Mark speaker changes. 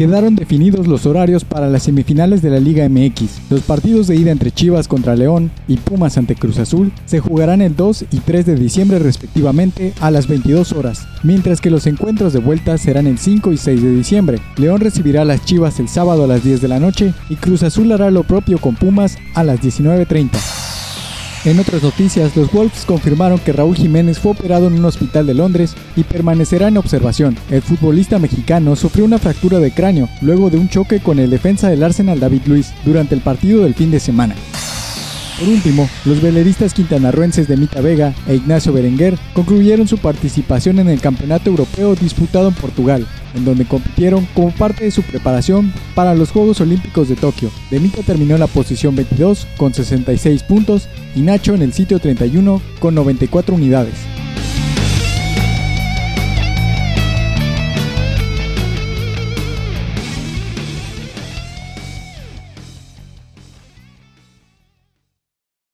Speaker 1: quedaron definidos los horarios para las semifinales de la Liga MX. Los partidos de ida entre Chivas contra León y Pumas ante Cruz Azul se jugarán el 2 y 3 de diciembre respectivamente a las 22 horas, mientras que los encuentros de vuelta serán el 5 y 6 de diciembre. León recibirá a las Chivas el sábado a las 10 de la noche y Cruz Azul hará lo propio con Pumas a las 19.30. En otras noticias, los Wolves confirmaron que Raúl Jiménez fue operado en un hospital de Londres y permanecerá en observación. El futbolista mexicano sufrió una fractura de cráneo luego de un choque con el defensa del Arsenal David Luis durante el partido del fin de semana. Por último, los veleristas quintanarruenses de Mita Vega e Ignacio Berenguer concluyeron su participación en el Campeonato Europeo disputado en Portugal, en donde compitieron como parte de su preparación para los Juegos Olímpicos de Tokio. Demita terminó en la posición 22 con 66 puntos y Nacho en el sitio 31 con 94 unidades.